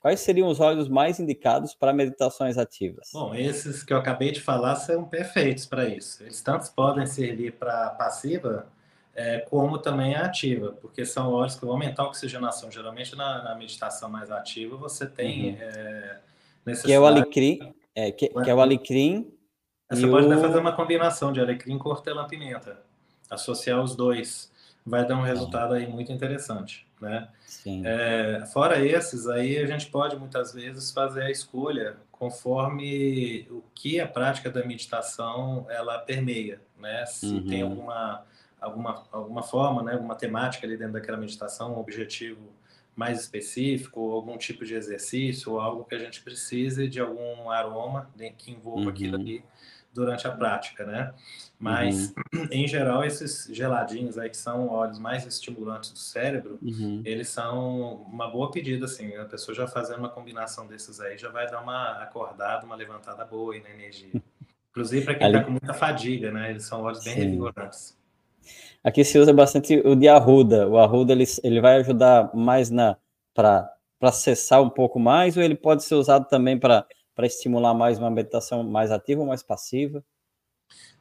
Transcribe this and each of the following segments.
quais seriam os óleos mais indicados para meditações ativas? Bom, esses que eu acabei de falar são perfeitos para isso. Eles tanto podem servir para passiva, é, como também ativa, porque são óleos que vão aumentar a oxigenação. Geralmente, na, na meditação mais ativa, você tem uhum. é, necessidade... Que é o alecrim, é, que, que é o alecrim Você pode o... até fazer uma combinação de alecrim com hortelã-pimenta, associar os dois vai dar um resultado aí muito interessante, né? É, fora esses, aí a gente pode muitas vezes fazer a escolha conforme o que a prática da meditação ela permeia, né? Se uhum. tem alguma alguma alguma forma, né? Alguma temática ali dentro daquela meditação, um objetivo mais específico, ou algum tipo de exercício, ou algo que a gente precise de algum aroma que envolva uhum. aquilo ali durante a prática, né? Mas, uhum. em geral, esses geladinhos aí, que são óleos mais estimulantes do cérebro, uhum. eles são uma boa pedida, assim. A pessoa já fazendo uma combinação desses aí já vai dar uma acordada, uma levantada boa aí na energia. Inclusive para quem está com muita fadiga, né? Eles são óleos bem Sim. revigorantes. Aqui se usa bastante o de arruda. O arruda ele, ele vai ajudar mais na para acessar um pouco mais, ou ele pode ser usado também para para estimular mais uma meditação mais ativa ou mais passiva?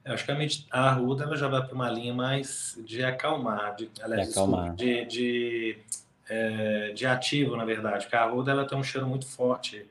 Eu acho que a, a arruda ela já vai para uma linha mais de acalmar, de, aliás, de, acalmar. de, de, é, de, ativo, na verdade. Porque a arruda ela tem um cheiro muito forte.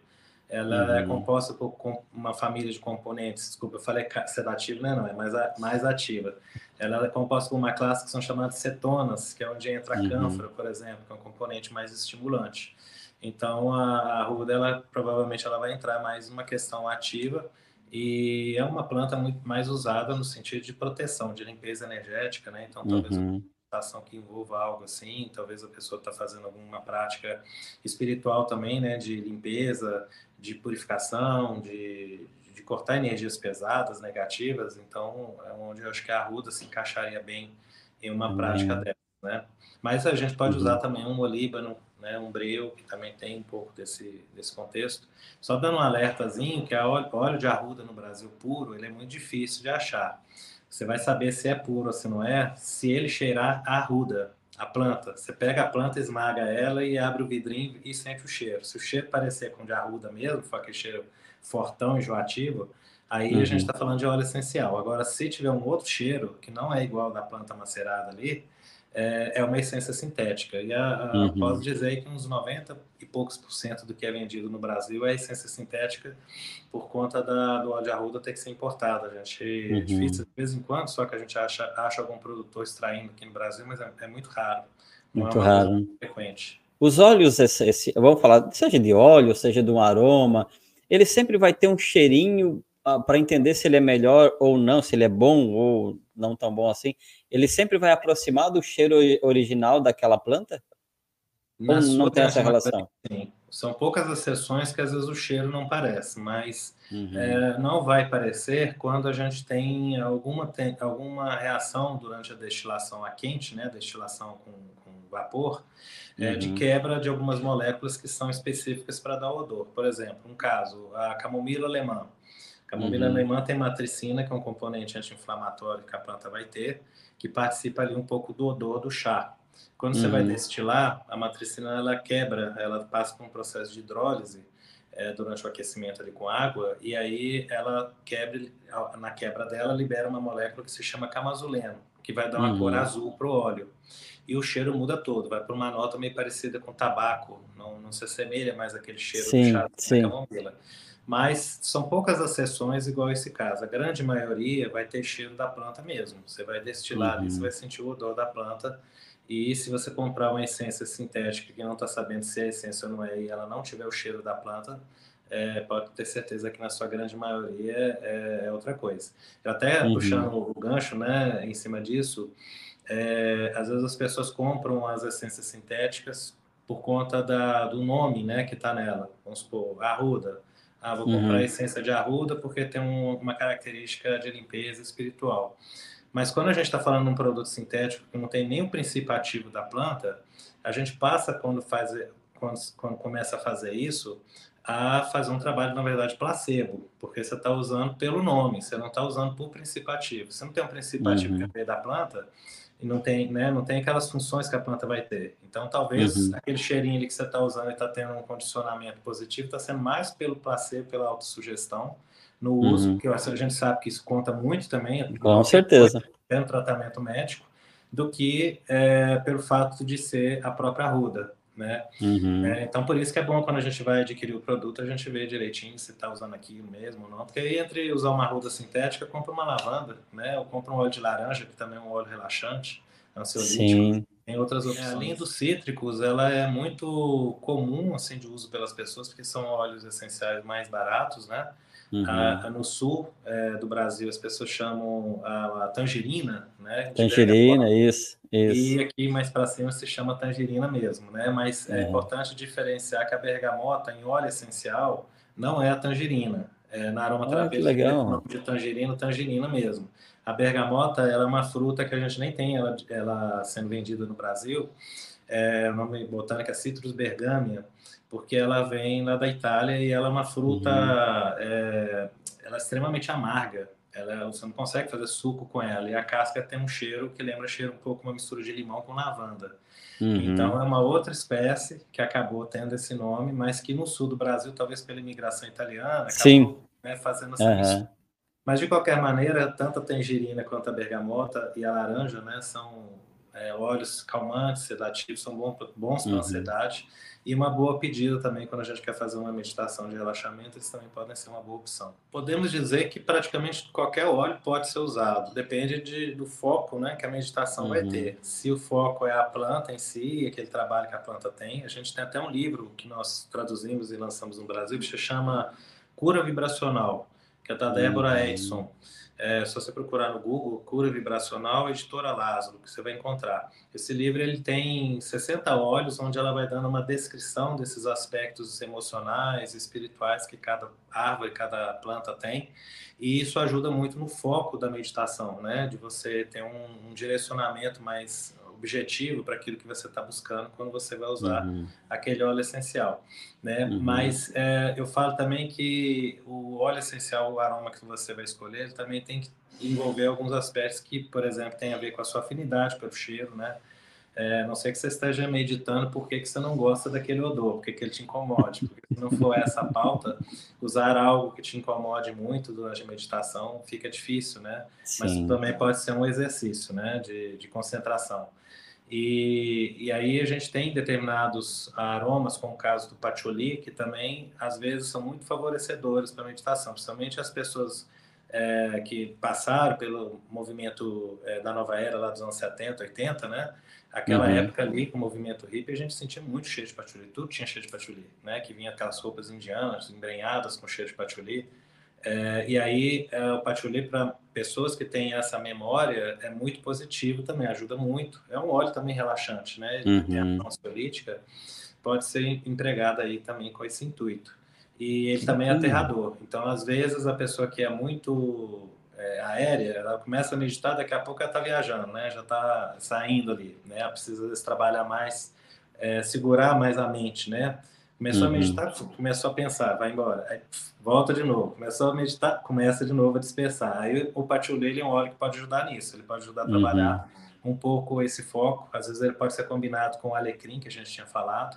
Ela é uhum. é composta por uma família de componentes. Desculpa, eu falei sedativo, né? Não, é mais, mais ativa. Ela é composta por uma classe que são chamadas cetonas, que é onde entra a uhum. cânfora, por exemplo, que é um componente mais estimulante. Então a, a ruda ela provavelmente ela vai entrar mais numa questão ativa e é uma planta muito mais usada no sentido de proteção, de limpeza energética, né? Então talvez uhum. uma meditação que envolva algo assim, talvez a pessoa está fazendo alguma prática espiritual também, né? De limpeza, de purificação, de, de cortar energias pesadas, negativas. Então é onde eu acho que a ruda se encaixaria bem em uma uhum. prática dessa, né? Mas a gente pode uhum. usar também um olíbano né, um breu, que também tem um pouco desse, desse contexto. Só dando um alertazinho, que a óleo, óleo de arruda no Brasil puro, ele é muito difícil de achar. Você vai saber se é puro ou se não é, se ele cheirar a arruda, a planta. Você pega a planta, esmaga ela e abre o vidrinho e sente o cheiro. Se o cheiro parecer com de arruda mesmo, for aquele cheiro fortão, enjoativo, aí uhum. a gente está falando de óleo essencial. Agora, se tiver um outro cheiro, que não é igual da planta macerada ali, é, é uma essência sintética. E a, a, uhum. posso dizer que uns 90 e poucos por cento do que é vendido no Brasil é essência sintética por conta da, do óleo de arruda ter que ser importado. A gente é uhum. é difícil de vez em quando, só que a gente acha, acha algum produtor extraindo aqui no Brasil, mas é, é muito raro. Muito é raro. Frequente. Os óleos, esse, esse, vamos falar, seja de óleo, seja de um aroma, ele sempre vai ter um cheirinho para entender se ele é melhor ou não, se ele é bom ou não tão bom assim, ele sempre vai aproximar do cheiro original daquela planta? Na ou não tem essa relação? Sim. São poucas as sessões que às vezes o cheiro não parece, mas uhum. é, não vai parecer quando a gente tem alguma, tem alguma reação durante a destilação a quente, né, destilação com, com vapor, é, de uhum. quebra de algumas moléculas que são específicas para dar odor. Por exemplo, um caso, a camomila alemã. Camomila uhum. alemã tem matricina, que é um componente anti-inflamatório que a planta vai ter, que participa ali um pouco do odor do chá. Quando uhum. você vai uhum. destilar, a matricina ela quebra, ela passa por um processo de hidrólise é, durante o aquecimento ali com água, e aí ela quebra, na quebra dela libera uma molécula que se chama camazuleno, que vai dar uma uhum. cor azul para o óleo. E o cheiro muda todo, vai para uma nota meio parecida com tabaco, não, não se assemelha mais aquele cheiro sim, do chá da camomila. Mas são poucas as sessões igual esse caso. A grande maioria vai ter cheiro da planta mesmo. Você vai destilar uhum. ali, você vai sentir o odor da planta. E se você comprar uma essência sintética que não está sabendo se é essência ou não é, e ela não tiver o cheiro da planta, é, pode ter certeza que na sua grande maioria é, é outra coisa. Eu até uhum. puxando o gancho, né, em cima disso, é, às vezes as pessoas compram as essências sintéticas por conta da, do nome, né, que está nela. Vamos supor, arruda. Ah, vou comprar uhum. a essência de arruda porque tem um, uma característica de limpeza espiritual. Mas quando a gente está falando de um produto sintético que não tem nem o princípio ativo da planta, a gente passa, quando, faz, quando, quando começa a fazer isso, a fazer um trabalho, na verdade, placebo, porque você está usando pelo nome, você não está usando por princípio ativo. Se não tem um princípio uhum. ativo que é da planta, e não tem, né, não tem aquelas funções que a planta vai ter. Então, talvez uhum. aquele cheirinho ali que você está usando e está tendo um condicionamento positivo está sendo mais pelo placebo, pela autossugestão no uso, uhum. porque a gente sabe que isso conta muito também. Com certeza. É um tratamento médico, do que é, pelo fato de ser a própria ruda né? Uhum. É, então, por isso que é bom quando a gente vai adquirir o produto, a gente vê direitinho se está usando aquilo mesmo ou não. Porque aí, entre usar uma ruda sintética, compra uma lavanda, né? Ou compra um óleo de laranja, que também é um óleo relaxante, ansiolítico. Sim. Tem outras opções. É, além dos cítricos, ela é muito comum, assim, de uso pelas pessoas, porque são óleos essenciais mais baratos, né? Uhum. A, a, no sul é, do Brasil, as pessoas chamam a, a tangerina, né? Tangerina, isso, isso. E aqui mais para cima se chama tangerina mesmo, né? Mas é, é importante diferenciar que a bergamota em óleo essencial não é a tangerina. É, na aromaterapia, ah, legal. de tangerina, tangerina mesmo. A bergamota ela é uma fruta que a gente nem tem ela, ela sendo vendida no Brasil. É, o nome botânico é Citrus bergamia porque ela vem lá da Itália e ela é uma fruta, uhum. é, ela é extremamente amarga. Ela, você não consegue fazer suco com ela. E a casca tem um cheiro que lembra cheiro um pouco uma mistura de limão com lavanda. Uhum. Então é uma outra espécie que acabou tendo esse nome, mas que no sul do Brasil, talvez pela imigração italiana, acabou Sim. Né, fazendo essa uhum. Mas de qualquer maneira, tanto a tangerina quanto a bergamota e a laranja, né, são é, óleos calmantes, sedativos, são bons, bons para uhum. ansiedade. E uma boa pedida também, quando a gente quer fazer uma meditação de relaxamento, eles também podem ser uma boa opção. Podemos dizer que praticamente qualquer óleo pode ser usado, depende de, do foco né, que a meditação uhum. vai ter. Se o foco é a planta em si, aquele trabalho que a planta tem, a gente tem até um livro que nós traduzimos e lançamos no Brasil, que se chama Cura Vibracional, que é da Débora uhum. Edson. É, se você procurar no Google, Cura Vibracional, Editora Lázaro, que você vai encontrar. Esse livro ele tem 60 olhos, onde ela vai dando uma descrição desses aspectos emocionais, espirituais que cada árvore, cada planta tem, e isso ajuda muito no foco da meditação, né? De você ter um, um direcionamento mais objetivo para aquilo que você está buscando quando você vai usar uhum. aquele óleo essencial, né? Uhum. Mas é, eu falo também que o óleo essencial, o aroma que você vai escolher, também tem que envolver alguns aspectos que, por exemplo, tem a ver com a sua afinidade pelo cheiro, né? É, não sei que você esteja meditando por que, que você não gosta daquele odor, por que, que ele te incomode. Porque se não for essa pauta, usar algo que te incomode muito durante a meditação fica difícil, né? Sim. Mas também pode ser um exercício, né? De, de concentração. E, e aí a gente tem determinados aromas, como o caso do patchouli, que também às vezes são muito favorecedores para a meditação, principalmente as pessoas é, que passaram pelo movimento é, da nova era lá dos anos 70, 80, né? Aquela uhum. época ali, com o movimento hippie, a gente sentia muito cheiro de patchouli, tudo tinha cheiro de patchouli, né? Que vinha aquelas roupas indianas, embrenhadas com cheiro de patchouli. É, e aí, é, o patchouli, para pessoas que têm essa memória, é muito positivo também, ajuda muito. É um óleo também relaxante, né? Ele uhum. tem ação ansiolítica, pode ser empregado aí também com esse intuito. E ele também é aterrador. Então, às vezes, a pessoa que é muito é, aérea, ela começa a meditar, daqui a pouco ela está viajando, né? Já está saindo ali, né? Ela precisa trabalhar mais, é, segurar mais a mente, né? Começou uhum. a meditar, começou a pensar, vai embora. Aí, volta de novo. Começou a meditar, começa de novo a dispersar. Aí o patchouli é um óleo que pode ajudar nisso. Ele pode ajudar a uhum. trabalhar uhum. um pouco esse foco. Às vezes ele pode ser combinado com o alecrim, que a gente tinha falado,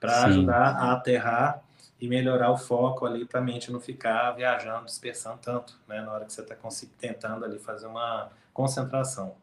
para ajudar a aterrar e melhorar o foco ali para a mente não ficar viajando, dispersando tanto, né? Na hora que você está tentando ali fazer uma concentração.